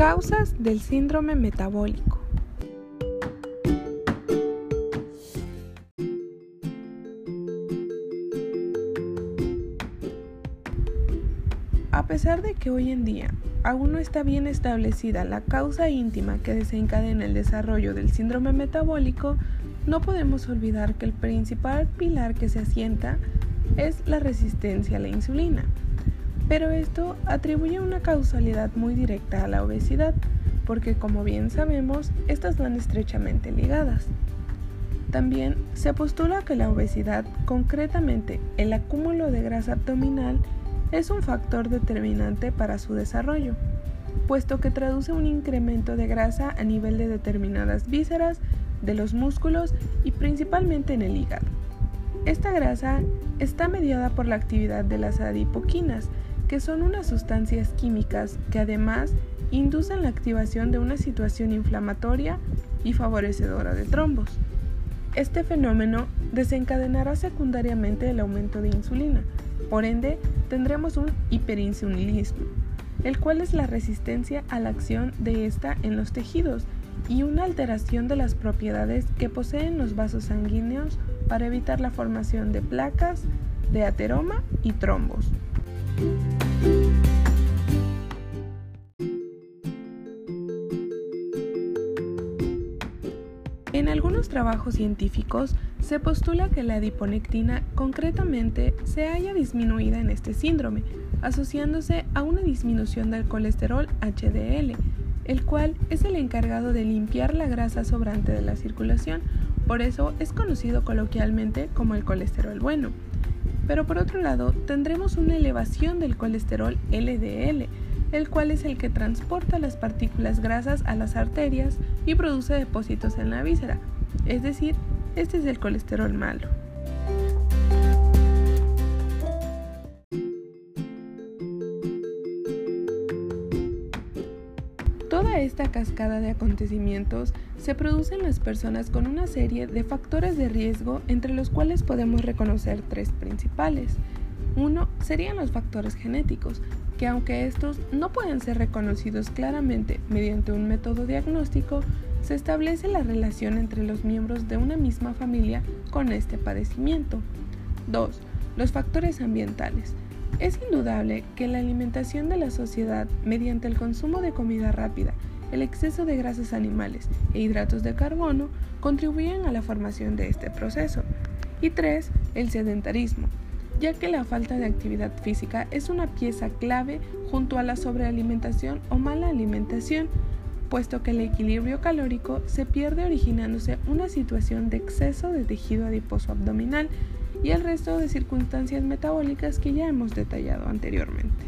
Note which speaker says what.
Speaker 1: Causas del síndrome metabólico. A pesar de que hoy en día aún no está bien establecida la causa íntima que desencadena el desarrollo del síndrome metabólico, no podemos olvidar que el principal pilar que se asienta es la resistencia a la insulina. Pero esto atribuye una causalidad muy directa a la obesidad, porque como bien sabemos, estas van estrechamente ligadas. También se postula que la obesidad, concretamente el acúmulo de grasa abdominal, es un factor determinante para su desarrollo, puesto que traduce un incremento de grasa a nivel de determinadas vísceras, de los músculos y principalmente en el hígado. Esta grasa está mediada por la actividad de las adipoquinas, que son unas sustancias químicas que además inducen la activación de una situación inflamatoria y favorecedora de trombos. Este fenómeno desencadenará secundariamente el aumento de insulina, por ende tendremos un hiperinsulinismo, el cual es la resistencia a la acción de esta en los tejidos y una alteración de las propiedades que poseen los vasos sanguíneos para evitar la formación de placas, de ateroma y trombos. En algunos trabajos científicos se postula que la adiponectina concretamente se haya disminuida en este síndrome, asociándose a una disminución del colesterol HDL, el cual es el encargado de limpiar la grasa sobrante de la circulación, por eso es conocido coloquialmente como el colesterol bueno. Pero por otro lado, tendremos una elevación del colesterol LDL, el cual es el que transporta las partículas grasas a las arterias y produce depósitos en la víscera, es decir, este es el colesterol malo. Toda esta cascada de acontecimientos se produce en las personas con una serie de factores de riesgo entre los cuales podemos reconocer tres principales. Uno serían los factores genéticos, que aunque estos no pueden ser reconocidos claramente mediante un método diagnóstico, se establece la relación entre los miembros de una misma familia con este padecimiento. 2. Los factores ambientales. Es indudable que la alimentación de la sociedad mediante el consumo de comida rápida, el exceso de grasas animales e hidratos de carbono contribuyen a la formación de este proceso. Y 3. El sedentarismo, ya que la falta de actividad física es una pieza clave junto a la sobrealimentación o mala alimentación, puesto que el equilibrio calórico se pierde originándose una situación de exceso de tejido adiposo abdominal y el resto de circunstancias metabólicas que ya hemos detallado anteriormente.